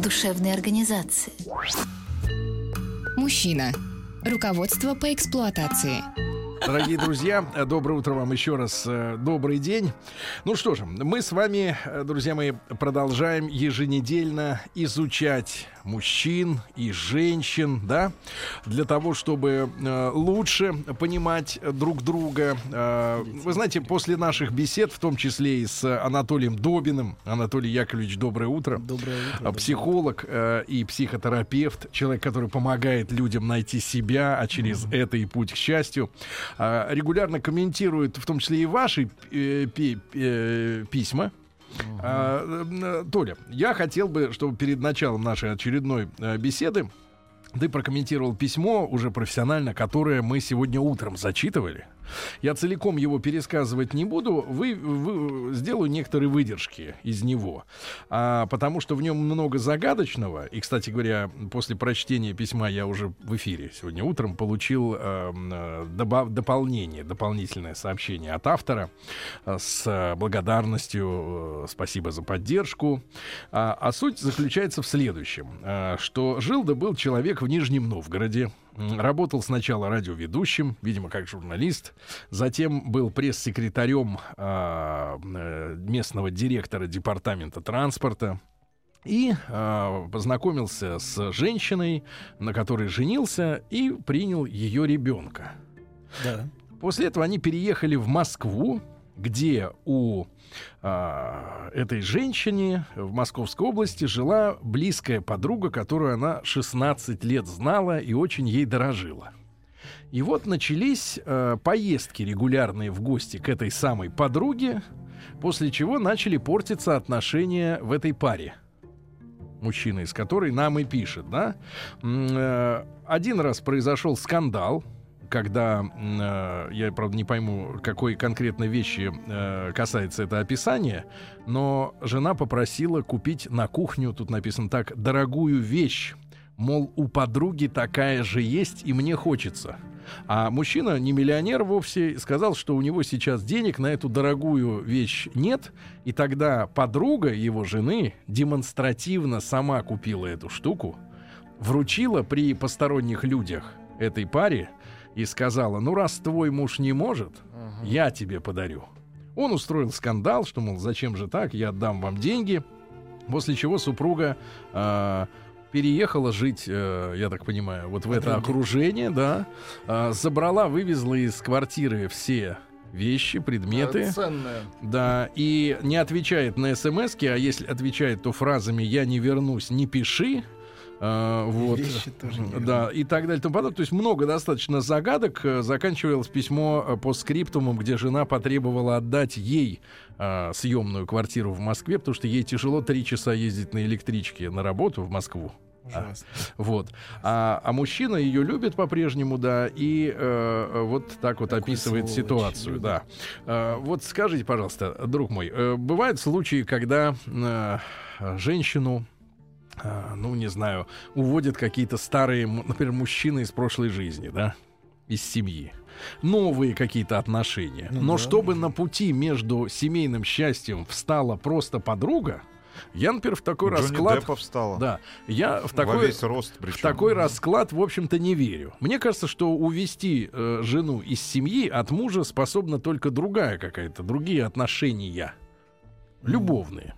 душевной организации. Мужчина. Руководство по эксплуатации. Дорогие друзья, доброе утро вам еще раз. э, Добрый день. Ну что же, мы с вами, э, друзья мои, продолжаем еженедельно изучать мужчин и женщин, да, для того, чтобы э, лучше понимать друг друга. Э, Вы знаете, после наших бесед, в том числе и с Анатолием Добиным, Анатолий Яковлевич, доброе утро. Доброе утро. Психолог э, и психотерапевт, человек, который помогает людям найти себя, а через это и путь к счастью, регулярно комментирует, в том числе и ваши э, э, письма. А, э, Толя, я хотел бы, чтобы перед началом нашей очередной беседы ты прокомментировал письмо уже профессионально, которое мы сегодня утром зачитывали. Я целиком его пересказывать не буду, вы, вы- сделаю некоторые выдержки из него, а, потому что в нем много загадочного. И, кстати говоря, после прочтения письма я уже в эфире сегодня утром получил эм, э, доба- дополнение, дополнительное сообщение от автора э, с э, благодарностью, э, спасибо за поддержку. А, а суть заключается в следующем, э, что жил да был человек в Нижнем Новгороде, Работал сначала радиоведущим, видимо, как журналист, затем был пресс-секретарем а, э, местного директора департамента транспорта и а, познакомился с женщиной, на которой женился и принял ее ребенка. Да. После этого они переехали в Москву, где у а, этой женщине в Московской области жила близкая подруга, которую она 16 лет знала и очень ей дорожила. И вот начались э, поездки регулярные в гости к этой самой подруге, после чего начали портиться отношения в этой паре. Мужчина, из которой нам и пишет, да? Э, Один раз произошел скандал, когда, э, я, правда, не пойму, какой конкретно вещи э, касается это описание, но жена попросила купить на кухню, тут написано так, дорогую вещь. Мол, у подруги такая же есть, и мне хочется. А мужчина, не миллионер вовсе, сказал, что у него сейчас денег на эту дорогую вещь нет. И тогда подруга его жены демонстративно сама купила эту штуку, вручила при посторонних людях этой паре и сказала, ну раз твой муж не может, я тебе подарю. Он устроил скандал, что, мол, зачем же так, я отдам вам деньги. После чего супруга э, переехала жить, э, я так понимаю, вот в это окружение, да. Э, забрала, вывезла из квартиры все вещи, предметы. Ценная. Да, и не отвечает на смс а если отвечает, то фразами «я не вернусь, не пиши». А, вот. Вещи тоже не да, и так далее и тому подобное. То есть много достаточно загадок. Э, Заканчивалось письмо э, по скриптумам, где жена потребовала отдать ей а, съемную квартиру в Москве, потому что ей тяжело три часа ездить на электричке на работу в Москву. Ужасно. Вот. А, а мужчина ее любит по-прежнему, да, и э, вот так вот Такой описывает ситуацию, любит. да. Э, вот скажите, пожалуйста, друг мой, э, бывают случаи, когда э, женщину ну, не знаю, уводят какие-то старые, например, мужчины из прошлой жизни, да, из семьи. Новые какие-то отношения. Ну Но да. чтобы на пути между семейным счастьем встала просто подруга, я, например, в такой Джонни расклад... Деппа встала. Да, я в Во такой, весь рост в причем. такой расклад, в общем-то, не верю. Мне кажется, что увести э, жену из семьи от мужа способна только другая какая-то, другие отношения. Любовные.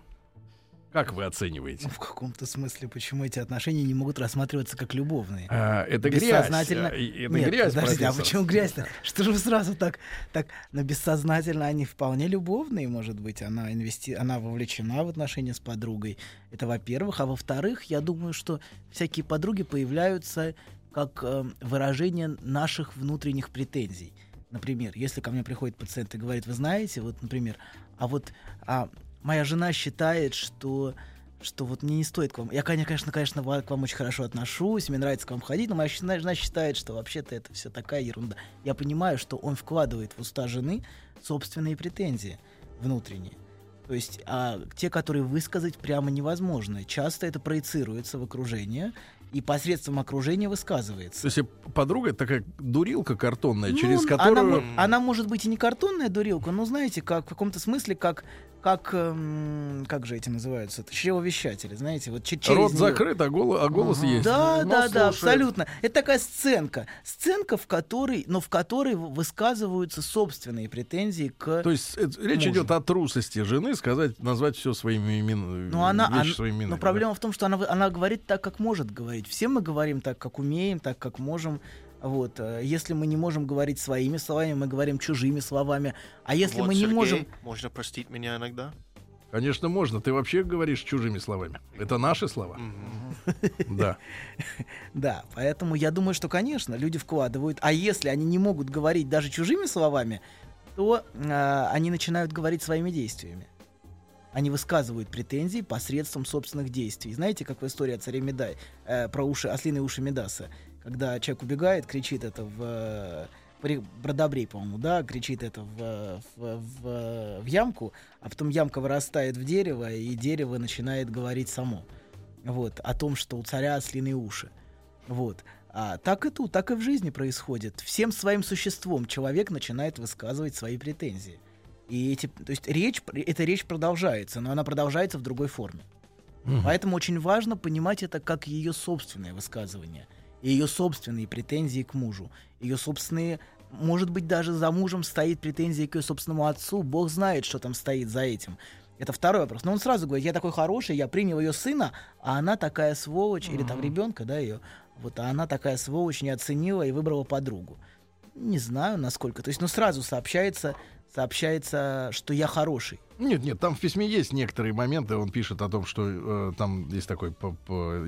Как вы оцениваете? Ну, в каком-то смысле, почему эти отношения не могут рассматриваться как любовные? А, это грязь. Бессознательно. а, и- Это Нет, грязь, подождите, а профессор. почему грязь-то? Что же вы сразу так, так, но бессознательно они вполне любовные, может быть, она инвести, она вовлечена в отношения с подругой. Это во-первых, а во-вторых, я думаю, что всякие подруги появляются как э, выражение наших внутренних претензий. Например, если ко мне приходит пациент и говорит, вы знаете, вот, например, а вот а, моя жена считает, что что вот мне не стоит к вам. Я, конечно, конечно, к вам очень хорошо отношусь, мне нравится к вам ходить, но моя жена, считает, что вообще-то это все такая ерунда. Я понимаю, что он вкладывает в уста жены собственные претензии внутренние. То есть а, те, которые высказать прямо невозможно. Часто это проецируется в окружение и посредством окружения высказывается. То есть э, подруга такая дурилка картонная, Ну, через она, которую... мо- она может быть и не картонная дурилка, но знаете, как в каком-то смысле, как как эм, как же эти называются, чревовещатели, знаете, вот че- через Рот неё- закрыт, а голос, а голос есть. Да, Ну, да, да, слушай, абсолютно. Это такая сценка, сценка, в которой, но в которой высказываются собственные претензии к. То есть это- речь мужу. идет о трусости жены сказать, назвать все своими именами. но она, ан- своими именами. но проблема в том, что она, она говорит так, как может говорить. Все мы говорим так, как умеем, так, как можем. Вот, э, если мы не можем говорить своими словами, мы говорим чужими словами. А если Вот, мы не Сергей, можем, Можно простить меня иногда? да? Конечно, можно. Ты вообще говоришь чужими словами. Это наши слова. Да. Да, поэтому я думаю, что, конечно, люди вкладывают. А если они не могут говорить даже чужими словами, то э, они начинают говорить своими действиями. Они высказывают претензии посредством собственных действий. Знаете, как в истории о царе Медай, э, про уши, ослиные уши Медаса, когда человек убегает, кричит это в... э, при- Бродобрей, по-моему, да, кричит это в, в, в- в ямку, а потом ямка вырастает в дерево, и дерево начинает говорить само. Вот, о том, что у царя ослиные уши. Вот. А так и тут, так и в жизни происходит. Всем своим существом человек начинает высказывать свои претензии. И эти, то есть речь, эта речь продолжается, но она продолжается в другой форме. Поэтому очень важно понимать это как ее собственное высказывание, и ее собственные претензии к мужу, ее собственные, может быть, даже за мужем стоит претензии к ее собственному отцу, Бог знает, что там стоит за этим. Это второй вопрос. Но он сразу говорит, я такой хороший, я принял ее сына, а она такая сволочь, или там ребенка, да, ее, вот, а она такая сволочь, не оценила и выбрала подругу. Не знаю, насколько. То есть, ну, сразу сообщается, сообщается, что я хороший. Нет, нет, там в письме есть некоторые моменты. Он пишет о том, что э, там есть такая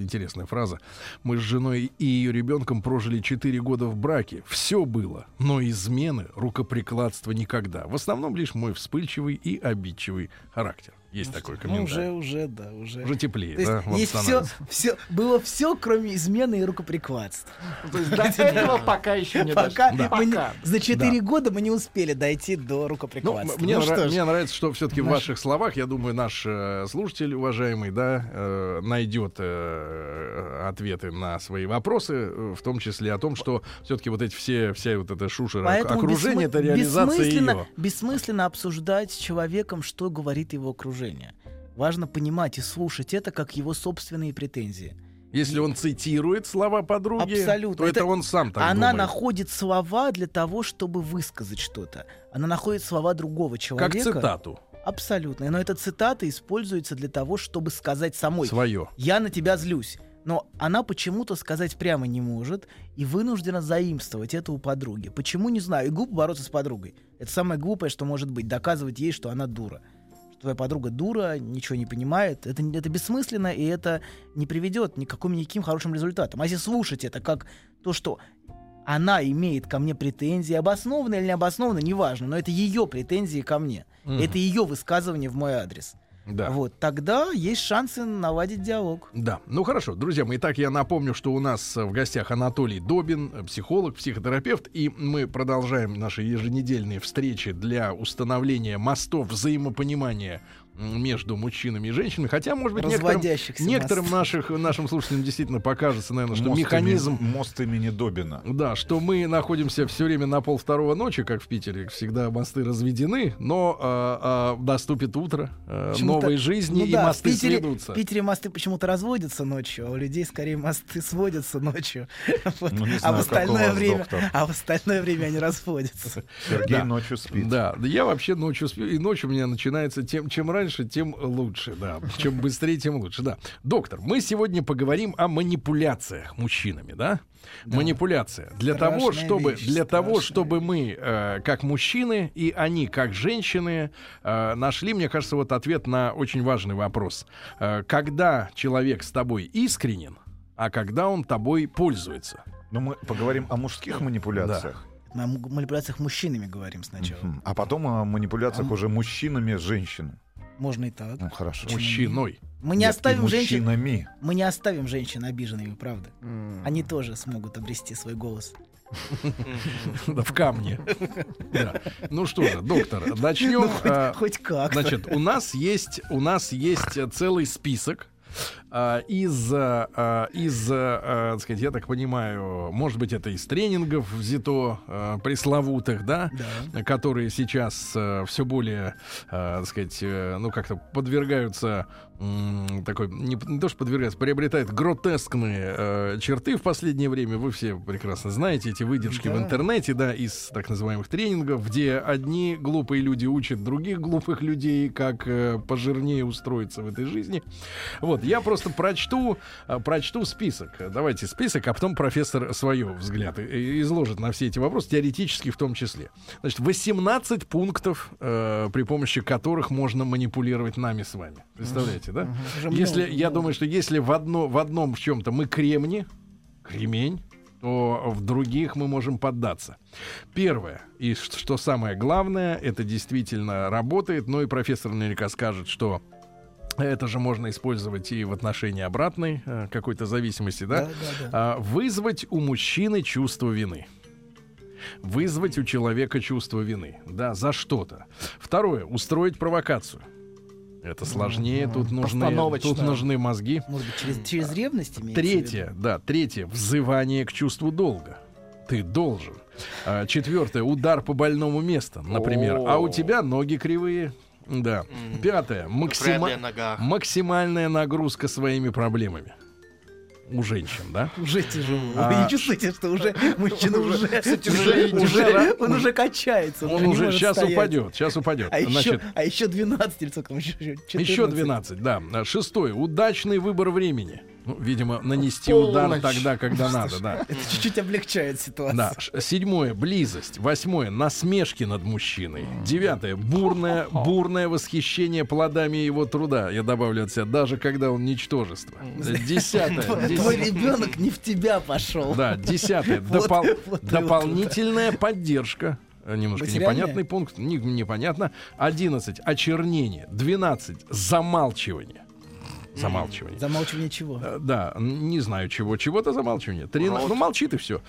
интересная фраза. Мы с женой и ее ребенком прожили 4 года в браке. Все было, но измены, рукоприкладства никогда. В основном лишь мой вспыльчивый и обидчивый характер. Есть такой Ну, комментарий. уже, уже, да, уже. Уже теплее, То да? есть все, все, было все, кроме измены и рукоприкладства. То есть до этого пока еще не Пока, дошли. мы не- Пока. за 4 года мы не успели дойти до Ну, рукоприкладства. мне, Ну мне нравится, что все-таки в ваших словах, я думаю, наш э, слушатель, уважаемый, да, э, найдет э, ответы на свои вопросы, в том числе о том, что все-таки вот эти все, вся вот эта шушера Поэтому окружение, бессмы- это реализация бессмысленно, ее. бессмысленно обсуждать с человеком, что говорит его окружение. Важно понимать и слушать это как его собственные претензии. Если он цитирует слова подруги, Абсолютно. то это, Это- он сам так Она думает. находит слова для того, чтобы высказать что-то. Она находит слова другого Как человека. цитату Абсолютно. Но эта цитата используется для того, чтобы сказать самой. свое. я на тебя злюсь. Но она почему-то сказать прямо не может и вынуждена заимствовать это у подруги. Почему, не знаю. И глупо бороться с подругой. Это самое глупое, что может быть. Доказывать ей, что она дура. Твоя подруга дура, ничего не понимает. Это, это бессмысленно, и это не приведет ни к каким никаким хорошим результатам. А если слушать это как то, что она имеет ко мне претензии, обоснованно или необоснованно, неважно, но это ее претензии ко мне. Мгм. Это ее высказывание в мой адрес. Да. Вот, тогда есть шансы наладить диалог. Да, ну хорошо, друзья мои, итак, я напомню, что у нас в гостях Анатолий Добин, психолог, психотерапевт, и мы продолжаем наши еженедельные встречи для установления мостов взаимопонимания между мужчинами и женщинами, хотя, может быть, некоторым, некоторым наших, нашим слушателям действительно покажется, наверное, что Мост механизм имени- мост имени Добина. да, что мы находимся все время на пол второго ночи, как в Питере, всегда мосты разведены, но а, а, наступит утро э, новой жизни Ну и да, мосты в Питере, сведутся. В Питере мосты почему-то разводятся ночью, а у людей скорее мосты сводятся ночью. Вот. Ну, не а, знаю, в остальное время, доктор. а в остальное время они расходятся. Сергей Да. ночью спит. Да, да я вообще ночью сплю, и ночь у меня начинается тем, чем раньше, тем лучше, да. Чем быстрее, тем лучше, да. Доктор, мы сегодня поговорим о манипуляциях мужчинами, да? Манипуляция. Для Страшная того, чтобы, вещь, для того, чтобы мы, э, как мужчины, и они, как женщины, э, нашли, мне кажется, вот ответ на очень важный вопрос. Э, когда человек с тобой искренен, а когда он тобой пользуется? Но мы поговорим о мужских манипуляциях. Мы о м- манипуляциях мужчинами говорим сначала. А потом о манипуляциях А- уже мужчинами с женщинами. Можно и так. Ну, хорошо. Мужчиной. Мы не Нет, оставим женщин, мы не оставим женщин обиженными, правда. Они тоже смогут обрести свой голос. В камне. Ну что же, доктор, начнем. Ну, хоть, а, как. Значит, у нас есть у нас есть целый список из а, а, из, а, так сказать, я так понимаю, может быть, это из тренингов взято а, пресловутых, да, которые сейчас все более, а, так сказать, э, ну как-то подвергаются такой не, не то что подвергаются, приобретают гротескные э, черты в последнее время. Вы все прекрасно знаете эти выдержки в Да. интернете, да, из так называемых тренингов, где одни глупые люди учат других глупых людей, как э, пожирнее устроиться в этой жизни. Вот, я просто прочту, э, прочту список. Давайте список, а потом профессор свое взгляд изложит на все эти вопросы, теоретически в том числе. Значит, 18 пунктов, э, при помощи которых можно манипулировать нами с вами. Представляете, да? Если, я думаю, что если в, одно, в одном в чем-то мы кремни, кремень, то в других мы можем поддаться. Первое, и что самое главное, это действительно работает, но и профессор наверняка скажет, что это же можно использовать и в отношении обратной э, какой-то зависимости, да? Да, да, да. А, вызвать у мужчины чувство вины. Вызвать у человека чувство вины, да, за что-то. Второе, устроить провокацию. Это сложнее, тут нужны, тут нужны мозги. Может быть, через, через ревность имеется в Третье, да, третье, взывание к чувству долга. Ты должен. А, четвертое, удар по больному месту, например. А у тебя ноги кривые. Да. Пятое, максима- максимальная нагрузка своими проблемами. У женщин, да? Уже тяжело. А- Вы не чувствуете, что уже мужчина уже, уже, уже, он уже качается. Он не уже сейчас стоять. упадет, сейчас упадет. А еще, Значит, а еще 12 или сколько там еще? еще 12, да. Шестое, удачный выбор времени. Ну, видимо, нанести удар Полночь. тогда, когда надо, да. Это чуть-чуть облегчает ситуацию. Да. Седьмое близость. Восьмое насмешки над мужчиной. Девятое бурное, бурное восхищение плодами его труда. Я добавлю от себя, даже когда он ничтожество. Десятое. Твой, ребенок не в тебя пошел. Да, десятое. Дополнительная поддержка. Э, Немножко непонятный пункт. Не- непонятно. Одиннадцать. Очернение. Двенадцать. Замалчивание. Замалчивание. Замалчивание чего? Э, Да, не знаю чего. Чего-то замалчивание. Трина- Ну, молчит и все.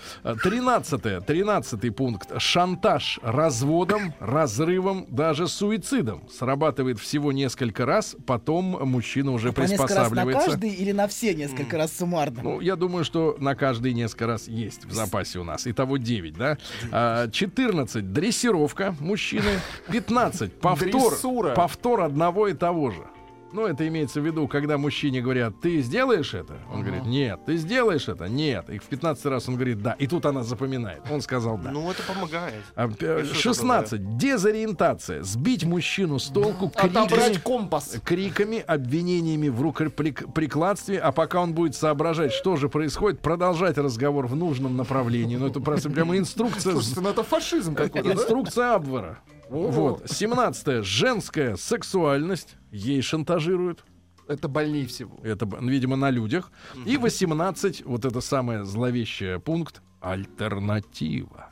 Тринадцатое. Тринадцатый пункт. Шантаж разводом, разрывом, даже суицидом. Срабатывает всего несколько раз, потом мужчина уже По несколько раз на приспосабливается. каждый или на все несколько раз суммарно? Ну, я думаю, что на каждый несколько раз есть в запасе у нас. Итого 9, да? А, 14. Дрессировка мужчины. 15. Повтор, Дрессура. повтор одного и того же. Ну, это имеется в виду, когда мужчине говорят, ты сделаешь это? Он говорит, нет. Ты сделаешь это? Нет. И в 15 раз он говорит, да. И тут она запоминает. Он сказал да. Ну, это помогает. А, п- и что 16. Дезориентация. Сбить мужчину с толку криками, Отобрать компас. криками, обвинениями в рукоприкладстве, а пока он будет соображать, что же происходит, продолжать разговор в нужном направлении. Ну, это просто прямо инструкция, Слушайте, ну это фашизм какой-то, да? инструкция Абвара. Вот. 17. Женская сексуальность. Ей шантажируют. Это больнее всего. Это, видимо, на людях. И 18. Вот это самое зловещее пункт. Альтернатива.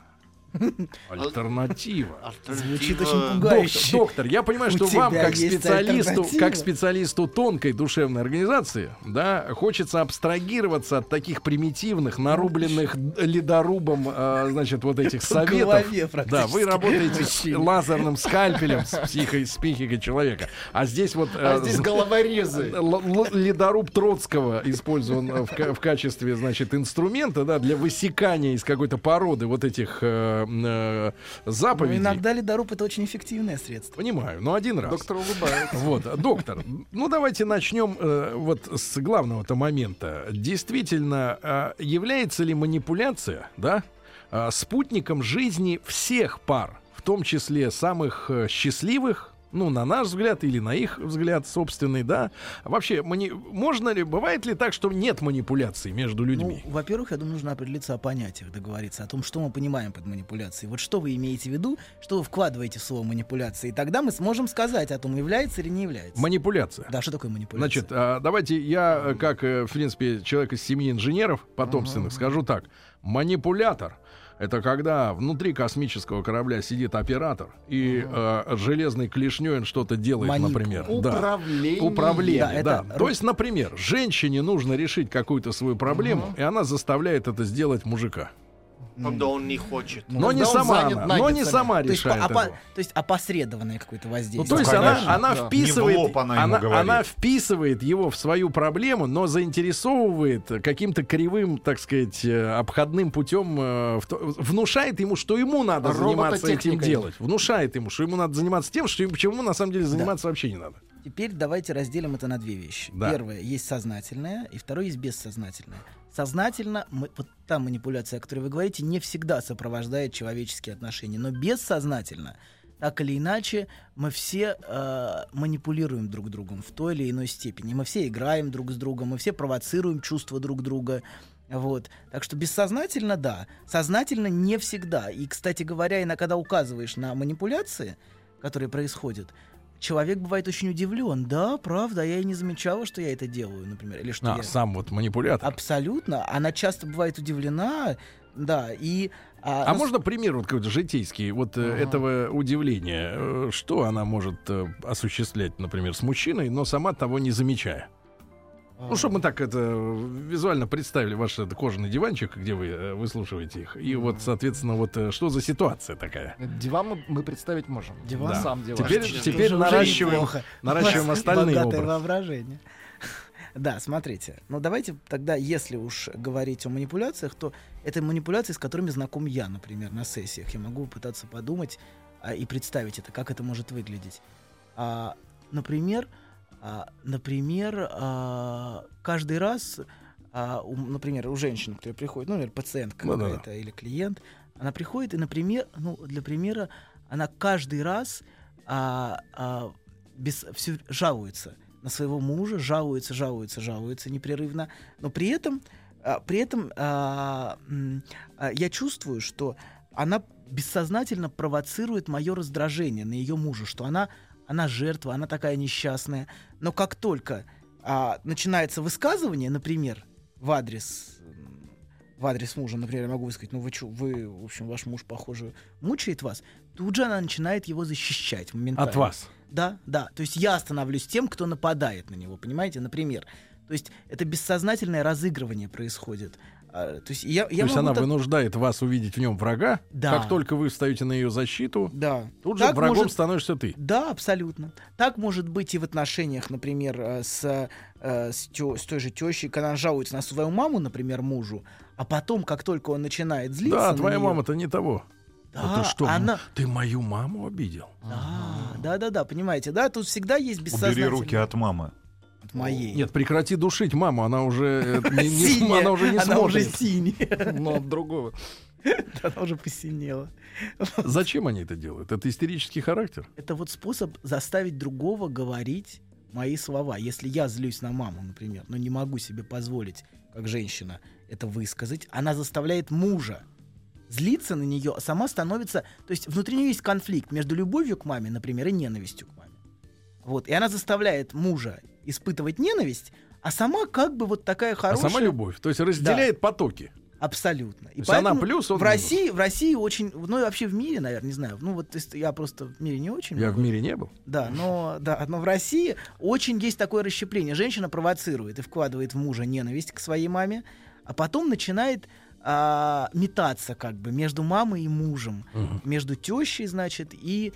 Альтернатива. Звучит очень Доктор, пугающе. доктор, я понимаю, У что вам, как специалисту, как специалисту тонкой душевной организации, да, хочется абстрагироваться от таких примитивных, нарубленных ледорубом, а, значит, вот этих советов. голове Да, вы работаете с лазерным скальпелем, с психой, с психикой человека. А здесь вот А э, здесь з- головорезы. Ледоруб Троцкого использован э, в качестве, значит, инструмента, да, для высекания из какой-то породы вот этих э, э, Но заповедей. иногда ледоруб это очень эффективное средство. Понимаю, но один раз. Доктор улыбается. Вот, доктор, ну давайте начнем э, вот с главного-то момента. Действительно, э, является ли манипуляция, да, э, спутником жизни всех пар, в том числе самых э, счастливых, ну, на наш взгляд или на их взгляд собственный, да? Вообще, мани- можно ли, бывает ли так, что нет манипуляций между людьми? Ну, во-первых, я думаю, нужно определиться о понятиях, договориться о том, что мы понимаем под манипуляцией. Вот что вы имеете в виду, что вы вкладываете в слово манипуляции, и тогда мы сможем сказать о том, является или не является. Манипуляция. Да, что такое манипуляция? Значит, а, давайте я, э, как, э, в принципе, человек из семьи инженеров потомственных, скажу так. Манипулятор — Это когда внутри космического корабля сидит оператор и э, железной клешней он что-то делает, Манит. например. Да. Управление. Управление, Да, да. это То есть, например, женщине нужно решить какую-то свою проблему, и она заставляет это сделать мужика. Когда он не хочет. Но не когда он сама она, но не сама То есть, решает по- опа- этого. то есть опосредованное какое-то Ну, воздействие. то есть конечно, она, она да. вписывает, Не лоб она она, она вписывает его в свою проблему, но заинтересовывает каким-то кривым, так сказать, э, обходным путем, э, внушает ему, что ему надо заниматься этим делать. Внушает ему, что ему надо заниматься тем, что ему, чему на самом деле заниматься вообще не надо. Теперь давайте разделим это на две вещи. Да. Первое есть сознательное, и второе есть бессознательное. Сознательно, мы- вот та манипуляция, о которой вы говорите, не всегда сопровождает человеческие отношения, но бессознательно, так или иначе, мы все э, манипулируем друг другом в той или иной степени. Мы все играем друг с другом, мы все провоцируем чувства друг друга. Вот. Так что бессознательно, да. Сознательно не всегда. И, кстати говоря, иногда, когда указываешь на манипуляции, которые происходят, человек бывает очень удивлен. Да, правда, я и не замечала, что я это делаю, например. Или что А, я... сам вот манипулятор. Абсолютно. Она часто бывает удивлена, да, и... А ну, можно пример вот какой-то житейский вот э, этого удивления? Э, Что она может э, осуществлять, например, с мужчиной, но сама того не замечая? Ну, чтобы мы так это э, визуально представили ваш это, кожаный диванчик, где вы э, выслушиваете их. И вот, соответственно, вот э, что за ситуация такая? Диван мы, мы представить можем. Диван? Да. Сам диван. Теперь, Уже теперь наращиваем, неплохо. наращиваем остальные богатое образы. воображение. Да, смотрите. Ну, давайте тогда, если уж говорить о манипуляциях, то это манипуляции, с которыми знаком я, например, на сессиях. Я могу пытаться подумать а, и представить это, как это может выглядеть. А, например, например, а, каждый раз, а, например, у женщины, которая приходит, ну, например, пациентка Ну какая-то или клиент, она приходит и, например, ну, для примера, она каждый раз а, а, без, всё жалуется на своего мужа, жалуется, жалуется, жалуется непрерывно, но при этом, а, при этом а, а, я чувствую, что она бессознательно провоцирует мое раздражение на ее мужа, что она, она жертва, она такая несчастная. Но как только а, начинается высказывание, например, в адрес в адрес мужа, например, я могу высказать, ну вы чё, вы, в общем, ваш муж, похоже, мучает вас, тут же она начинает его защищать моментально. От вас. Да, да. То есть я становлюсь тем, кто нападает на него, понимаете, например. То есть это бессознательное разыгрывание происходит. А, то есть я, я То есть она так- вынуждает вас увидеть в нем врага. Да. Как только вы встаете на ее защиту, Да. тут же Так врагом может- становишься ты. Да, абсолютно. Так может быть и в отношениях, например, э, с, э, с, тё- с той же тещей, когда она жалуется на свою маму, например, мужу, а потом, как только он начинает злиться Да, твоя неё- мама-то не того. Да, А ты что, она... ты мою маму обидел? Да, да, да, да, понимаете, да, тут всегда есть бессознательное. Убери руки от мамы. Моей. Нет, прекрати душить маму, она уже э, не, не она уже не Она уже смотрит. синяя. Но от другого. Она уже посинела. Зачем они это делают? Это истерический характер. Это вот способ заставить другого говорить мои слова. Если я злюсь на маму, например, но не могу себе позволить, как женщина, это высказать, она заставляет мужа злиться на нее, а сама становится... То есть внутри нее есть конфликт между любовью к маме, например, и ненавистью к маме. Вот. И она заставляет мужа испытывать ненависть, а сама как бы вот такая А хорошая... сама любовь. То есть разделяет потоки. Абсолютно. И есть она поэтому плюс, он в минус. России, в России очень, ну и вообще в мире, наверное, не знаю. Ну вот я просто в мире не очень. Я много. в мире не был. Да, но, да, но в России очень есть такое расщепление. Женщина провоцирует и вкладывает в мужа ненависть к своей маме, а потом начинает а, метаться как бы между мамой и мужем, между тещей, значит, и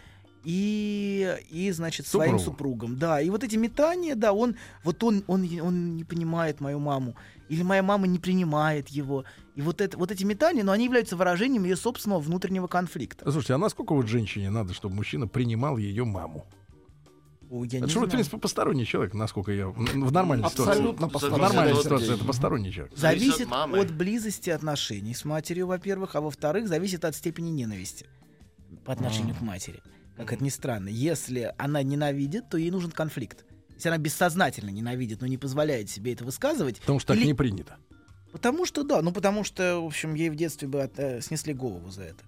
и, и значит, своим Супругом. Да, и вот эти метания, да, он, вот он, он, он не понимает мою маму, или моя мама не принимает его. И вот, это, вот эти метания, но они являются выражением ее собственного внутреннего конфликта. Слушайте, а насколько вот женщине надо, чтобы мужчина принимал ее маму? Ой, я Это не что, в принципе, посторонний человек, насколько я... В нормальной ситуации. Абсолютно В посторонний. нормальной Зависит от ситуации это посторонний человек. Зависит от мамы. от близости отношений с матерью, во-первых, а во-вторых, зависит от степени ненависти по отношению к матери. Как это ни странно. Если она ненавидит, то ей нужен конфликт. Если она бессознательно ненавидит, но не позволяет себе это высказывать, Потому что так Или- не принято. потому что да, ну потому что, в общем, ей в детстве бы от- э, снесли голову за это,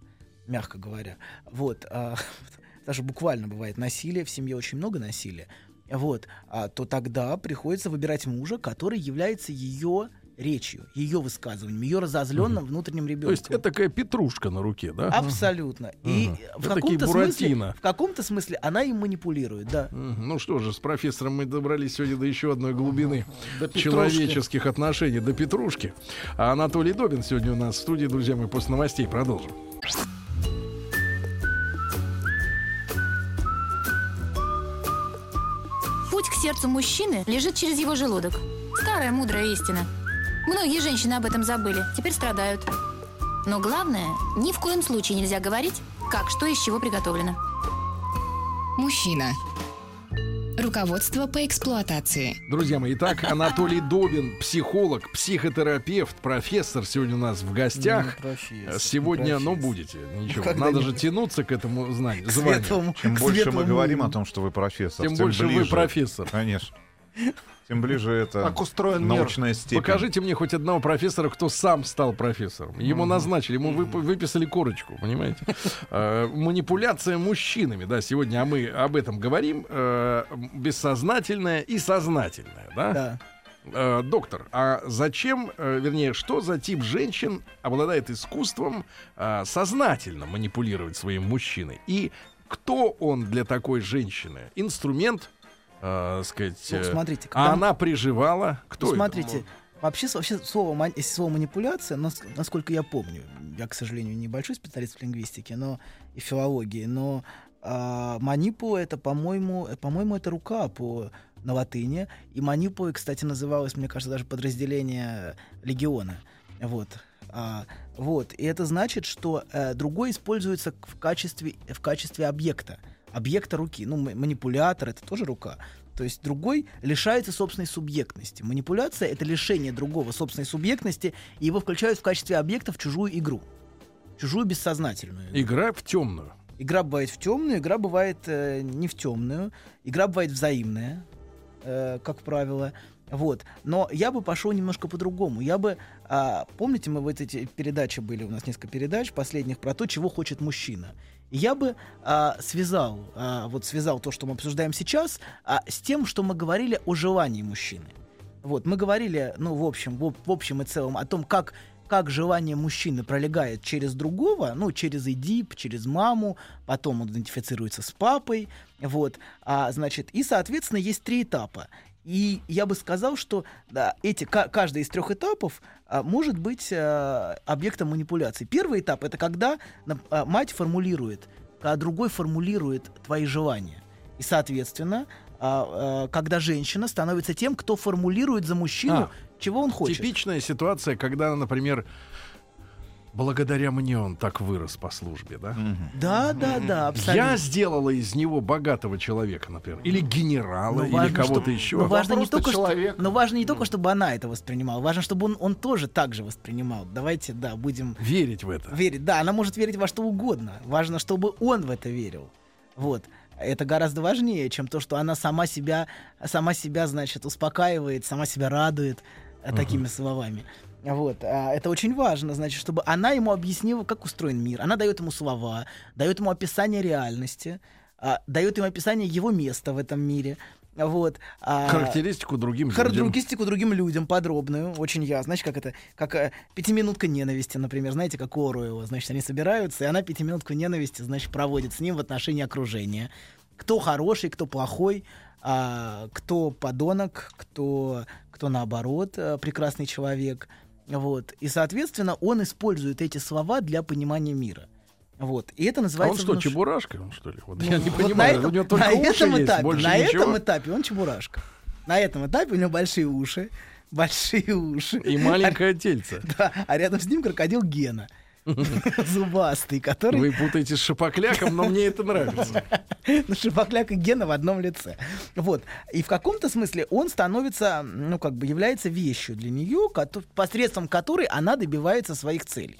мягко говоря. Вот, а, даже буквально бывает насилие, в семье очень много насилия. Вот, а, то тогда приходится выбирать мужа, который является ее речью, ее высказыванием, ее разозленным внутренним То ребенком. есть это такая петрушка на руке, да? Абсолютно. И Мгм. в каком-то смысле, в каком-то смысле она им манипулирует, да. Мгм. Ну что же, с профессором мы добрались сегодня до еще одной глубины До петрушки. человеческих отношений, до Петрушки. А Анатолий Добин сегодня у нас в студии, друзья мои, после новостей продолжим. Путь к сердцу мужчины лежит через его желудок. Старая мудрая истина. Многие женщины об этом забыли, теперь страдают. Но главное, ни в коем случае нельзя говорить, как что из чего приготовлено. Мужчина. Руководство по эксплуатации. Друзья мои, итак, Анатолий Добин, психолог, психотерапевт, профессор сегодня у нас в гостях. Ну, профессор, Э, Сегодня, ну, будете, ничего, Когда-нибудь. надо же тянуться к этому знанию, К званию. светлому- Чем к больше мы говорим о том, что вы профессор, Тем больше вы ближе. профессор. Конечно. Тем ближе это Так устроен мир. научная степень. Покажите мне хоть одного профессора, кто сам стал профессором. Ему назначили, ему вып- выписали корочку, понимаете? Э, Манипуляция мужчинами, да, сегодня а мы об этом говорим. э, Бессознательное и сознательное, да? Да. Э, Доктор, а зачем, э, вернее, что за тип женщин обладает искусством э, сознательно манипулировать своим мужчиной? И кто он для такой женщины? Инструмент, э, сказать, Ну, э, смотрите, а когда- она приживала? Кто Ну, это? смотрите, вообще, с- вообще слово, если слово манипуляция, нас- насколько я помню, я, к сожалению, небольшой специалист в лингвистике, но и филологии, но а, манипу это, по-моему, э, по-моему, это рука по на латыни. И манипу, кстати, называлось, мне кажется, даже подразделение легиона. Вот. А, вот. И это значит, что э, другой используется в качестве, в качестве объекта. Объекта руки. Ну, ма- манипулятор это тоже рука. То есть другой лишается собственной субъектности. Манипуляция — это лишение другого собственной субъектности, и его включают в качестве объекта в чужую игру. Чужую бессознательную. Игра в темную. Игра бывает в темную, игра бывает э, не в темную, игра бывает взаимная, э, как правило. Вот. Но я бы пошел немножко по-другому. Я бы, а, помните, мы вот эти передачи были, у нас несколько передач последних про то, чего хочет мужчина. Я бы а, связал, а, вот связал то, что мы обсуждаем сейчас, а, с тем, что мы говорили о желании мужчины. Вот, мы говорили, ну, в общем, в, в общем и целом о том, как, как желание мужчины пролегает через другого, ну, через Эдип, через маму, потом он идентифицируется с папой, вот, а, значит, и, соответственно, есть три этапа. И я бы сказал, что да, эти, ка- каждый из трех этапов а, может быть а, объектом манипуляции. Первый этап это когда а, мать формулирует, а другой формулирует твои желания. И, соответственно, а, а, когда женщина становится тем, кто формулирует за мужчину, А, чего он хочет. Типичная ситуация, когда, например, благодаря мне он так вырос по службе, да? Да, да, да, абсолютно. Я сделала из него богатого человека, например, или генерала, Но или важно, кого-то что- еще. Но важно, не только, что, человек. но важно не только, чтобы она это воспринимала, важно, чтобы он, он тоже так же воспринимал. Давайте, да, будем Верить в это. верить. Да, она может верить во что угодно. Важно, чтобы он в это верил. Вот. Это гораздо важнее, чем то, что она сама себя, сама себя, значит, успокаивает, сама себя радует э, такими словами. Вот. А это очень важно, значит, чтобы она ему объяснила, как устроен мир. Она дает ему слова, дает ему описание реальности, а, дает ему описание его места в этом мире. Вот. А, Характеристику другим людям. Характеристику другим людям подробную, очень ясно. Знаете, как это, как э, пятиминутка ненависти, например, знаете, как у Оруэлла. Значит, они собираются, и она пятиминутку ненависти, значит, проводит с ним в отношении окружения. Кто хороший, кто плохой, а, кто подонок, кто, кто наоборот э, прекрасный человек. Вот. И, соответственно, он использует эти слова для понимания мира. Вот. И это А он называется... что, внуш- чебурашка, он, что ли? Вот ну, я не вот на понимаю, этом, у него только на уши этом есть, этапе, больше на ничего. этом этапе он чебурашка. На этом этапе у него большие уши, большие уши. И маленькое тельце. Да, а рядом с ним крокодил Гена. Зубастый, который... Вы путаете с шапокляком, но мне это нравится. Ну, Шипокляк и Гена в одном лице. Вот. И в каком-то смысле он становится, ну, как бы является вещью для нее, посредством которой она добивается своих целей.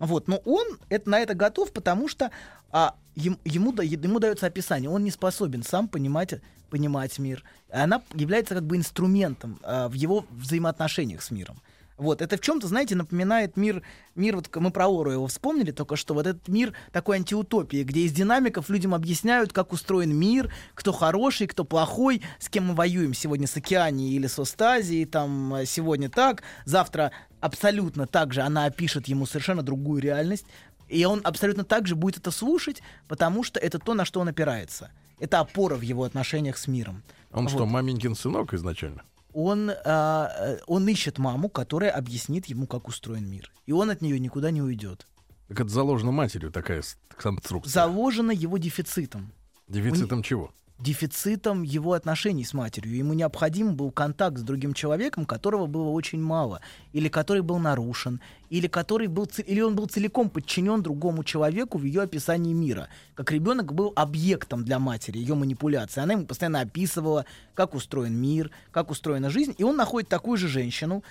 Вот. Но он это, на это готов, потому что а, ем- ему, да- ему дается описание. Он не способен сам понимать, понимать мир. Она является как бы инструментом а, в его взаимоотношениях с миром. Вот, это в чем-то, знаете, напоминает мир, мир, вот мы про Ору его вспомнили только что, вот этот мир такой антиутопии, где из динамиков людям объясняют, как устроен мир, кто хороший, кто плохой, с кем мы воюем сегодня с Океанией или с Остазией, там, э, сегодня так, завтра абсолютно так же она опишет ему совершенно другую реальность, и он абсолютно так же будет это слушать, потому что это то, на что он опирается. Это опора в его отношениях с миром. Он Вот. что, маменькин сынок изначально? Он, а, э, он ищет маму, которая объяснит ему, как устроен мир. И он от нее никуда не уйдет. Так это заложено матерью такая конструкция. Заложено его дефицитом. Дефицитом чего? Дефицитом его отношений с матерью. Ему необходим был контакт с другим человеком, которого было очень мало. Или который был нарушен. Или, который был, или он был целиком подчинен другому человеку в ее описании мира. Как ребенок был объектом для матери, ее манипуляции. Она ему постоянно описывала, как устроен мир, как устроена жизнь. И он находит такую же женщину,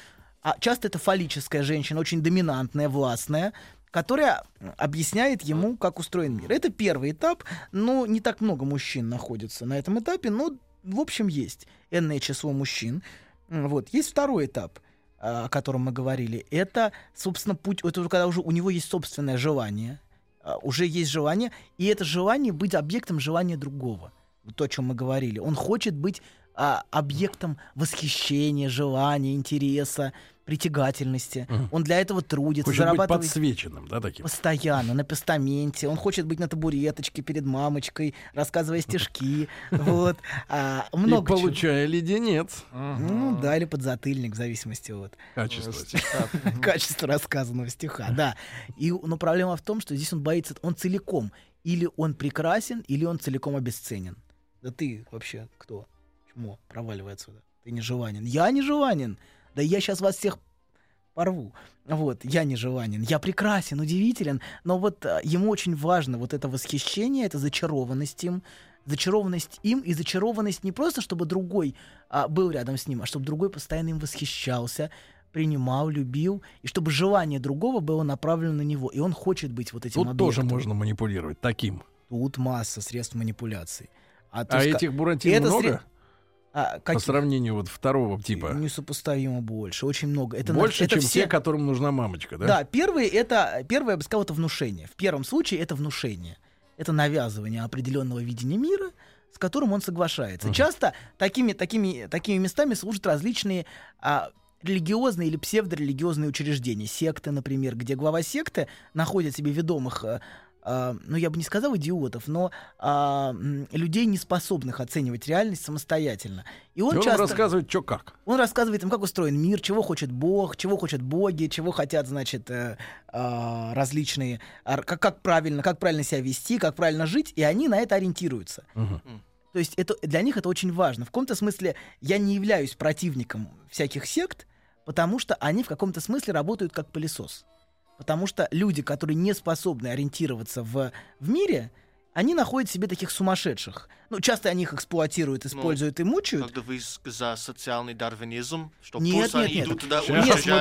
а часто это фаллическая женщина, очень доминантная, властная, которая объясняет ему, как устроен мир. Это первый этап, но не так много мужчин находится на этом этапе, но в общем есть энное число мужчин. Вот. Есть второй этап, а, о котором мы говорили. Это, собственно, путь, это уже когда уже у него есть собственное желание, а, уже есть желание, и это желание быть объектом желания другого. Вот То, о чем мы говорили. Он хочет быть а, объектом восхищения, желания, интереса, притягательности. Мгм. Он для этого трудится, Хочет быть зарабатывает подсвеченным, да, таким? постоянно на постаменте. Он хочет быть на табуреточке перед мамочкой, рассказывая стишки. Вот. А, И много чего. получая леденец. Ну, да, или подзатыльник, в зависимости от Качество. качества рассказанного стиха, да. И, но проблема в том, что здесь он боится, он целиком. Или он прекрасен, или он целиком обесценен. Да ты вообще кто? Чмо? Проваливай отсюда. Ты не желанен. Я не желанен. Да я сейчас вас всех порву. Вот, я не желанен. Я прекрасен, удивителен. Но вот а, ему очень важно вот это восхищение, это зачарованность им, зачарованность им и зачарованность не просто, чтобы другой а, был рядом с ним, а чтобы другой постоянно им восхищался, принимал, любил, и чтобы желание другого было направлено на него. И он хочет быть вот этим Тут тоже объектом. можно манипулировать таким. Тут масса средств манипуляции. А, А есть этих буратин это много? сре- а, По каких? сравнению вот второго типа. Несопоставимо больше, очень много. Это Больше, это чем все- те, которым нужна мамочка, да? Да, первый это, первое, я бы сказал, это внушение. В первом случае это внушение. Это навязывание определенного видения мира, с которым он соглашается. Мгм. Часто такими, такими, такими местами служат различные а, религиозные или псевдорелигиозные учреждения. Секты, например, где глава секты находит себе ведомых, а, ну я бы не сказал идиотов, но а, людей, не способных оценивать реальность самостоятельно. И он, И он часто... рассказывает, что как. Он рассказывает им, как устроен мир, чего хочет Бог, чего хотят боги, чего хотят, значит, э, а, различные, как, как правильно, как правильно себя вести, как правильно жить, и они на это ориентируются. Мгм. То есть это, для них это очень важно. В каком-то смысле я не являюсь противником всяких сект, потому что они в каком-то смысле работают как пылесос. Потому что люди, которые не способны ориентироваться в, в мире, они находят себе таких сумасшедших. Ну, часто они их эксплуатируют, используют и мучают. Когда вы за социальный дарвинизм, что Нет, пусть нет, они нет. идут туда, мы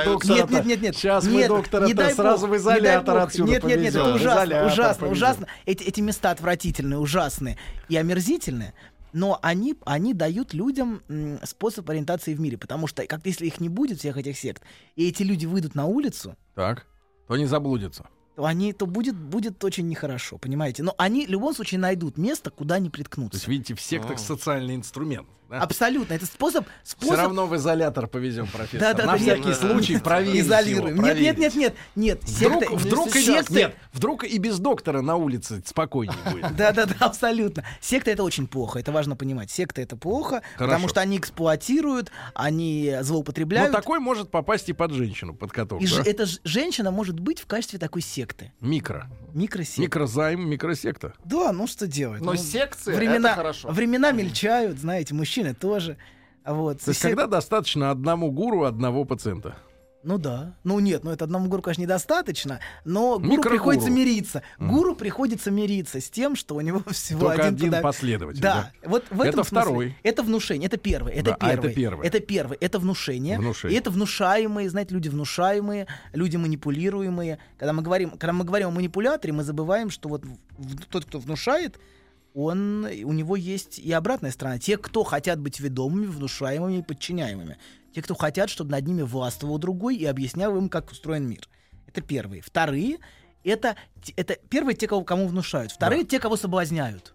доктора- Нет, нет, нет, нет. Щас мы нет, доктора-то не дай бог, сразу в не дай изолятор бог. отсюда Нет, нет, нет, это ужасно, Изолятор ужасно, повезем. ужасно. Эти, эти места отвратительные, ужасные и омерзительные. Но они, они дают людям способ ориентации в мире. Потому что, как если их не будет, всех этих сект, и эти люди выйдут на улицу, Так, то они заблудятся. то, они, то будет, будет очень нехорошо, понимаете? Но они в любом случае найдут место, куда не То приткнуться. есть, видите, в сектах А. социальный инструмент. Да? Абсолютно. Это способ... Все способ... равно в изолятор повезем, профессор. Да, да, На да, всякий нет. случай проверить Изолируем. его, Нет, нет, нет, нет, нет. Вдруг, секты- вдруг, и секты- нет, вдруг и без доктора на улице спокойнее будет. Да, да, да, абсолютно. Секта это очень плохо, это важно понимать. Секта это плохо, потому что они эксплуатируют, они Но злоупотребляют. такой может попасть и под женщину, под каток. и да? ж- эта женщина может быть в качестве такой секты. Микро. Микросекты. Микрозайм, микросекта. Да, ну что делать? Но Ну, секции времена, это хорошо. времена мельчают, знаете, мужчины тоже. Вот. То есть, Сек- когда достаточно одному гуру, одного пациента. Ну да. Ну нет, ну это одному гуру, конечно, недостаточно, но гуру Микрогуру. приходится мириться. Мгм. Гуру приходится мириться с тем, что у него всего Только один, один подо- последователь. Да, вот в Это этом смысле. второй. Это внушение, это первое, это Да, а это первое. Это первое, это внушение. Внушение. И это внушаемые, знаете, люди внушаемые, люди манипулируемые. Когда мы говорим, когда мы говорим о манипуляторе, мы забываем, что вот тот, кто внушает, он, у него есть и обратная сторона. Те, кто хотят быть ведомыми, внушаемыми и подчиняемыми. Те, кто хотят, чтобы над ними властвовал другой и объяснял им, как устроен мир. Это первые. Вторые — это, это первые те, кого, кому внушают. Вторые — те, кого соблазняют.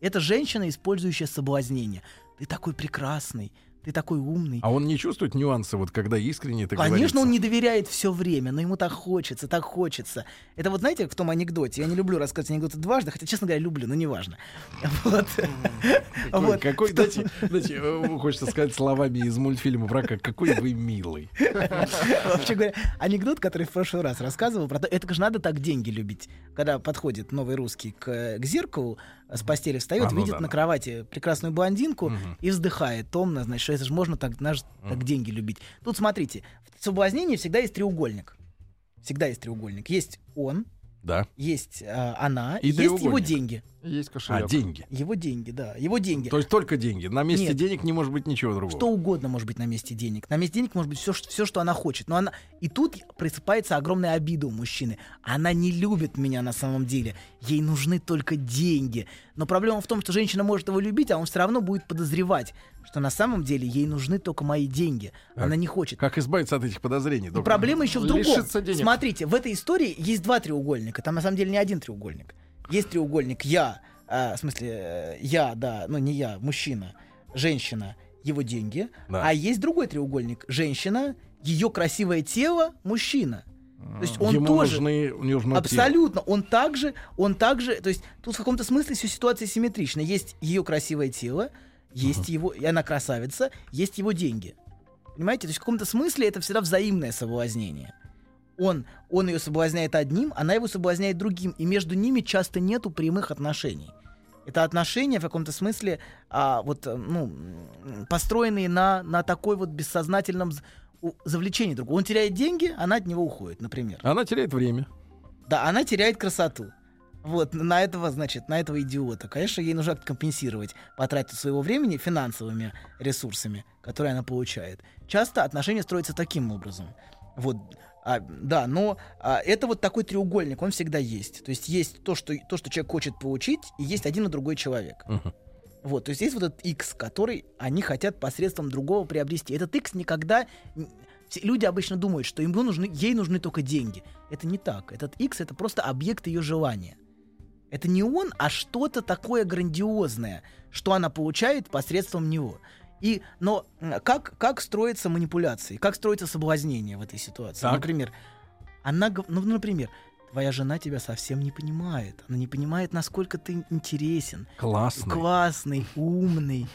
Это женщина, использующая соблазнение. Ты такой прекрасный, ты такой умный. А он не чувствует нюансы, вот когда искренне это Конечно, говорится? он не доверяет все время, но ему так хочется, так хочется. Это вот знаете, в том анекдоте. Я не люблю рассказывать анекдоты дважды, хотя, честно говоря, люблю, но неважно. Вот. Какой, Вот. какой, дайте, дайте, э, хочется сказать словами из мультфильма про как, какой вы милый. Вообще говоря, анекдот, который в прошлый раз рассказывал, про то, это же надо так деньги любить. Когда подходит новый русский к, к зеркалу, с постели встает, А, ну видит да, на да. кровати прекрасную блондинку Мгм. и вздыхает томно, значит, что это же можно так, знаешь, так деньги любить. Тут смотрите, в соблазнении всегда есть треугольник. Всегда есть треугольник. Есть он, Да. есть э, она, И есть его деньги. Есть А, кошелек. деньги. Его деньги, да. Его деньги. То есть только деньги. На месте Нет. денег не может быть ничего другого. Что угодно может быть на месте денег. На месте денег может быть все, что, все, что она хочет. Но она... И тут просыпается огромная обида у мужчины. Она не любит меня на самом деле. Ей нужны только деньги. Но проблема в том, что женщина может его любить, а он все равно будет подозревать, что на самом деле ей нужны только мои деньги. Она не хочет. Как избавиться от этих подозрений? Доктор? проблема еще в другом. Смотрите, в этой истории есть два треугольника. Там на самом деле не один треугольник. Есть треугольник я, а, в смысле, э, я, да, ну не я, мужчина, женщина, его деньги. Да. А есть другой треугольник. Женщина, ее красивое тело, мужчина. То есть он Ему тоже... нужны, тело. Абсолютно. Он также, он также, то есть тут в каком-то смысле все ситуация симметрична. Есть ее красивое тело, есть его, и она красавица, есть его деньги. Понимаете? То есть в каком-то смысле это всегда взаимное соблазнение. Он, он ее соблазняет одним, она его соблазняет другим, и между ними часто нету прямых отношений. Это отношения в каком-то смысле а, вот, э, ну, построенные на, на такой вот бессознательном завлечении другого. Он теряет деньги, она от него уходит, например. Она теряет время. Да, она теряет красоту. Вот, на этого, значит, на этого идиота. Конечно, ей нужно компенсировать потрату своего времени финансовыми ресурсами, которые она получает. Часто отношения строятся таким образом. Вот, а, да, но а, это вот такой треугольник, он всегда есть. То есть есть то что, то, что человек хочет получить, и есть один и другой человек. Мгм. Вот, то есть есть вот этот X, который они хотят посредством другого приобрести. Этот X никогда... люди обычно думают, что ему нужны, ей нужны только деньги. Это не так. Этот X — это просто объект ее желания. Это не он, а что-то такое грандиозное, что она получает посредством него. И, но как, как строятся манипуляции, как строится соблазнение в этой ситуации? Так. Например, она, гов- ну, например, твоя жена тебя совсем не понимает. Она не понимает, насколько ты интересен, Классно. классный, умный.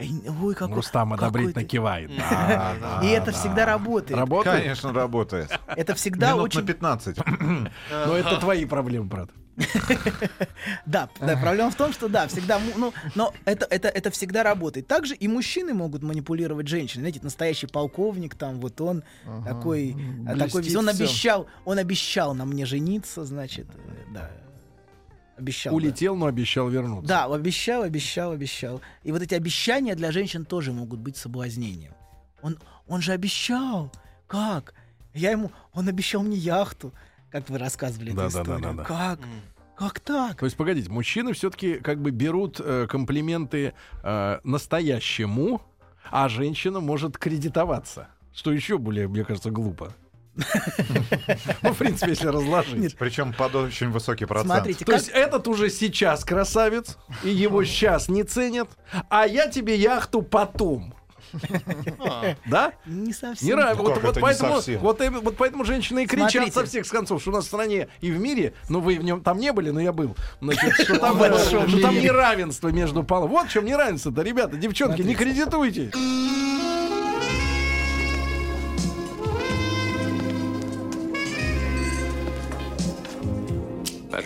Эй, Ой, какой, Рустам одобрительно кивает. Да, да, И это да. всегда работает. Работает? Конечно, работает. Это всегда Минут очень... на 15. Но это твои проблемы, брат. Да, да, проблема в том, что да, всегда, му- ну, но это, это, это всегда работает. Также и мужчины могут манипулировать женщин. Знаете, настоящий полковник там, вот он такой, а, такой, он обещал, он обещал на мне жениться, значит, э, да, обещал. да. Улетел, но обещал вернуться. Да, обещал, обещал, обещал. И вот эти обещания для женщин тоже могут быть соблазнением. Он, он же обещал. Как? Я ему, он обещал мне яхту, как вы рассказывали Да, эту да, да, историю. да, да. Как? Как так? То есть, погодите, мужчины все-таки как бы берут э, комплименты э, настоящему, а женщина может кредитоваться. Что еще более, мне кажется, глупо. Ну, в принципе, если разложить. Причем под очень высокий процент. Смотрите, То есть этот уже сейчас красавец, и его сейчас не ценят, а я тебе яхту потом. А, Да? не совсем. Не нравится. Вот, поэтому, совсем? вот, именно- вот поэтому женщины и кричат Смотрите. со всех концов, что у нас в стране и в мире, ну вы в нем там не были, но я был, значит, что там, что неравенство между полом. Вот в чем неравенство-то, ребята, девчонки, не кредитуйте.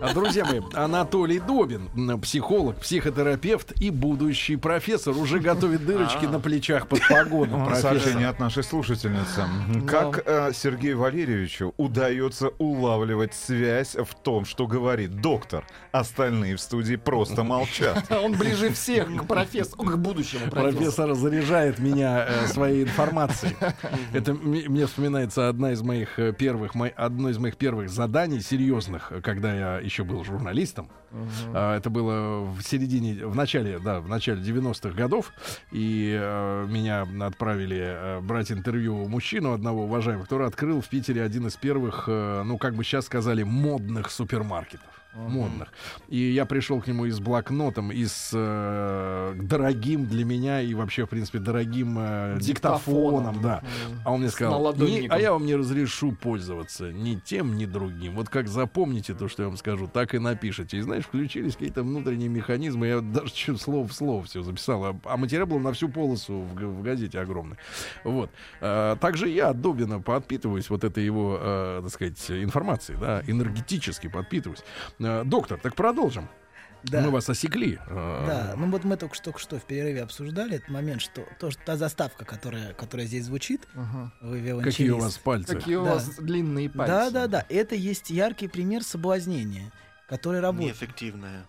А, Друзья мои, Анатолий Добин, психолог, психотерапевт и будущий профессор, уже готовит дырочки на плечах под погону. Ну. Сообщение от нашей слушательницы. Как э, Сергею Валерьевичу удается улавливать связь в том, что говорит доктор? Остальные в студии просто молчат. Он ближе всех к профессору, к будущему профессору. Профессор заряжает меня э, своей информацией. Это мне вспоминается одна из моих э, первых, одно из моих первых заданий серьезных, когда я еще был журналистом. А, Это было в середине, в начале, да, в начале 90-х годов, и э, меня отправили э, брать интервью у мужчину одного уважаемого, который открыл в Питере один из первых, э, ну как бы сейчас сказали, модных супермаркетов. Модных. И я пришел к нему и с блокнотом, и с э, дорогим для меня и вообще, в принципе, дорогим э, диктофоном, да. А он мне сказал, «Не- а я вам не разрешу пользоваться ни тем, ни другим. Вот как запомните то, что я вам скажу, так и напишите. И знаешь, включились какие-то внутренние механизмы. Я даже чуть слово в слово все записал. А, а материал был на всю полосу в, в газете огромный. Вот. А, также я от Добина подпитываюсь вот этой его, э, так сказать, информацией, да, энергетически подпитываюсь. А, доктор, так продолжим. Да. Мы вас осекли. А, Да, ну вот мы только что, только что в перерыве обсуждали этот момент, что то, что та заставка, которая, которая здесь звучит, Ага. вы виолончелист. Какие у вас пальцы? Какие у Да. вас длинные пальцы. Да, да, да. Это есть яркий пример соблазнения, который работает. Неэффективная.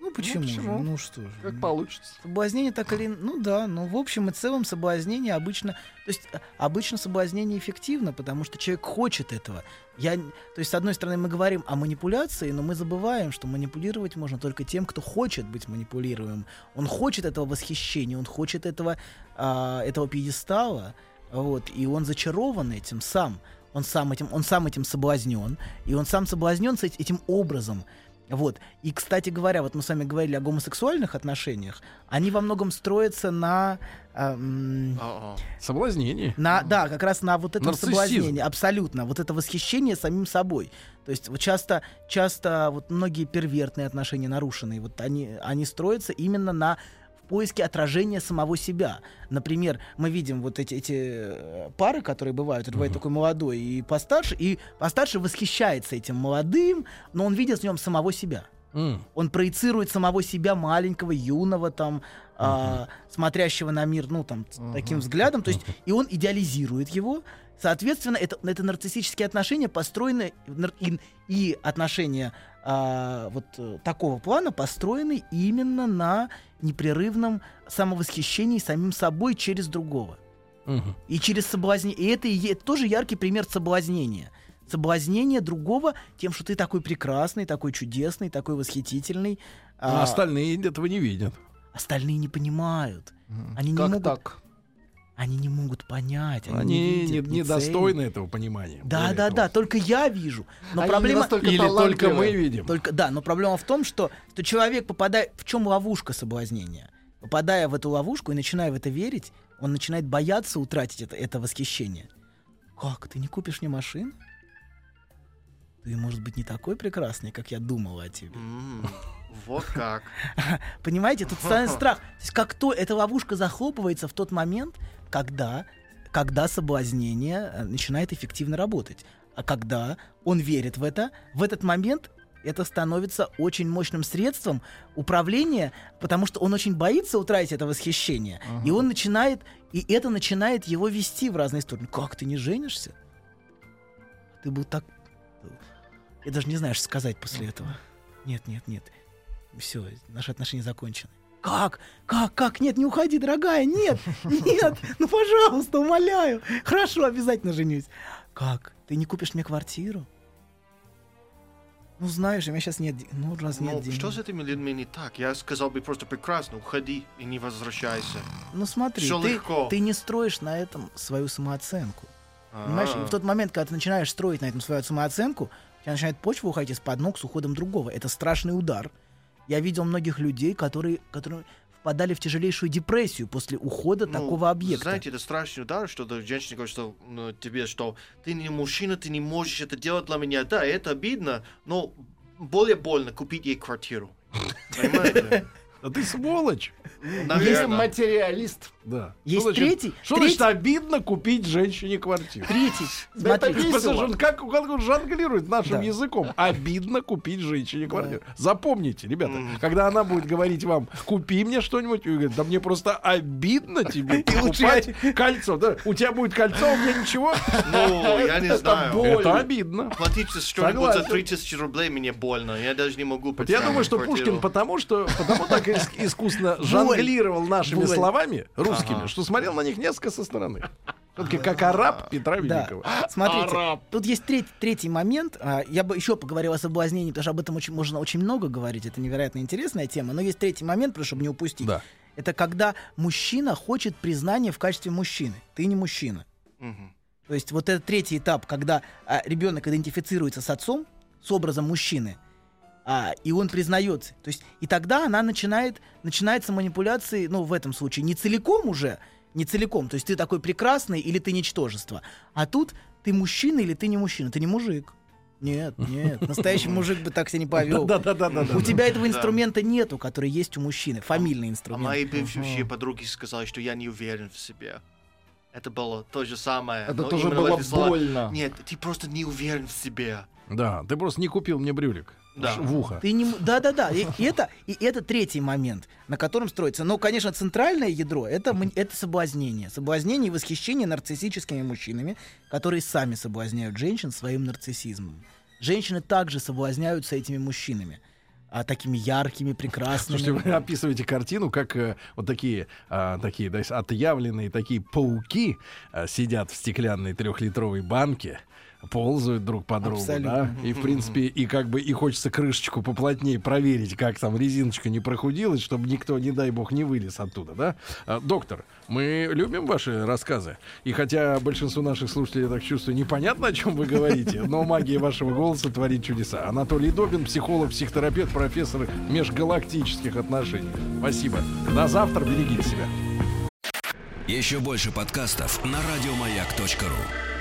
Ну почему? же? почему? Ну что же. Как получится. Соблазнение так или ну да, но в общем и целом соблазнение обычно, то есть э, обычно соблазнение эффективно, потому что человек хочет этого. Я, то есть с одной стороны мы говорим о манипуляции, но мы забываем, что манипулировать можно только тем, кто хочет быть манипулируемым. Он хочет этого восхищения, он хочет этого а, этого пьедестала, вот, и он зачарован этим сам. Он сам этим, он сам этим соблазнен, и он сам соблазнен с эт- этим образом. Вот. И, кстати говоря, вот мы с вами говорили о гомосексуальных отношениях. Они во многом строятся на... а, м, О-о. Соблазнение. на, да, как раз на вот этом Нарциссизм. соблазнении, абсолютно, вот это восхищение самим собой. То есть вот часто, часто вот многие первертные отношения нарушенные, вот они, они строятся именно на поиске отражения самого себя. Например, мы видим вот эти, эти э, пары, которые бывают, это бывает такой молодой и постарше, и постарше восхищается этим молодым, но он видит в нем самого себя. М. Он проецирует самого себя маленького, юного, там, а, смотрящего на мир, ну, там, с таким взглядом. То есть, и он идеализирует его. Соответственно, это, это нарциссические отношения построены, и, и отношения а, вот э, такого плана построены именно на непрерывном самовосхищении самим собой через другого. Мгм. И через соблазнение. И это, и это тоже яркий пример соблазнения. Соблазнение другого тем, что ты такой прекрасный, такой чудесный, такой восхитительный. А А остальные этого не видят. остальные не понимают. Они не Как могут, так? Они не могут понять. Они, Они не, не, видят, не достойны этого понимания. Да, да, того. да. Только я вижу. Но Они не проблема. Или только мы видим. Только, да, но проблема в том, что, что человек попадает... В чем ловушка соблазнения? Попадая в эту ловушку и начиная в это верить, он начинает бояться утратить это, это восхищение. Как, ты не купишь мне машину? Ты, может быть, не такой прекрасный, как я думала о тебе. Вот как. Понимаете, тут становится страх. То есть как то эта ловушка захлопывается в тот момент, когда, когда соблазнение э, начинает эффективно работать. А когда он верит в это, в этот момент это становится очень мощным средством управления, потому что он очень боится утратить это восхищение. И он начинает, и это начинает его вести в разные стороны. Как ты не женишься? Ты был так... Я даже не знаю, что сказать после этого. Нет, нет, нет. Все, наши отношения закончены. Как? Как? Как? Нет, не уходи, дорогая. Нет, нет. Ну, пожалуйста, умоляю. Хорошо, обязательно женюсь. Как? Ты не купишь мне квартиру? Ну, знаешь, у меня сейчас нет... де- Ну, раз нет Ну, денег. что с этими людьми не так? Я сказал бы просто прекрасно, уходи и не возвращайся. Ну, смотри, ты, легко. ты не строишь на этом свою самооценку. Понимаешь? И в тот момент, когда ты начинаешь строить на этом свою самооценку, у тебя начинает почва уходить из-под ног с уходом другого. Это страшный удар. Я видел многих людей, которые, которые впадали в тяжелейшую депрессию после ухода Ну, такого объекта. Знаете, это страшный удар, что женщина говорит, что ну, тебе, что ты не мужчина, ты не можешь это делать для меня. Да, это обидно, но более больно купить ей квартиру. Понимаете? А ты сволочь. Есть материалист. Да. Есть Что значит- третий- Что третий- значит обидно купить женщине квартиру? Третий. Да это весело. Как, как он жонглирует нашим Да. языком. Обидно купить женщине квартиру. Запомните, ребята, когда она будет говорить вам, купи мне что-нибудь, вы говорите, да мне просто обидно тебе покупать кольцо. Да, у тебя будет кольцо, у меня ничего. Ну, я не знаю. Это обидно. Платить за что-нибудь за Согласен. 3000 рублей мне больно. Я даже не могу я думаю, что Пушкин потому что потому так ис- искусно жонглировал нашими словами русскими, Ага. что смотрел на них несколько со стороны. Все-таки как араб Петра Да. Великого. Смотрите, Араб. тут есть третий, третий момент. А, Я бы еще поговорил о соблазнении, потому что об этом очень, можно очень много говорить. Это невероятно интересная тема. Но есть третий момент, просто чтобы не упустить. Да. Это когда мужчина хочет признания в качестве мужчины. Ты не мужчина. То есть вот это третий этап, когда а, ребенок идентифицируется с отцом, с образом мужчины, а, и он признается. То есть и тогда она начинает, начинается манипуляции, ну, в этом случае, не целиком уже, не целиком. То есть ты такой прекрасный или ты ничтожество. А тут ты мужчина или ты не мужчина. Ты не мужик. Нет, нет. Настоящий мужик бы так себя не повел. Да-да-да-да. У тебя этого инструмента нету, который есть у мужчины. Фамильный А инструмент. мои бывшие подруги сказали, что я не уверен в себе. Это было то же самое. Это тоже было больно. Нет, ты просто не уверен в себе. Да, ты просто не купил мне брюлик Да. в ухо. Ты не, м- да-да-да, и, и это, и это третий момент, на котором строится. Но, конечно, центральное ядро это, это соблазнение. Соблазнение и восхищение нарциссическими мужчинами, которые сами соблазняют женщин своим нарциссизмом. Женщины также соблазняются этими мужчинами. А, такими яркими, прекрасными. Слушайте, вы описываете картину, как э, вот такие, а, такие да, отъявленные такие пауки а, сидят в стеклянной трехлитровой банке, ползают друг по другу, да, Абсолютно. и в принципе и как бы и хочется крышечку поплотнее проверить, как там резиночка не прохудилась, чтобы никто, не дай бог, не вылез оттуда, да. А, доктор, мы любим ваши рассказы, и хотя большинству наших слушателей, я так чувствую, непонятно, о чем вы говорите, но магия вашего голоса творит чудеса. Анатолий Добин, психолог, психотерапевт, профессор межгалактических отношений. Спасибо. До завтра, берегите себя. Еще больше подкастов на радиомаяк.ру.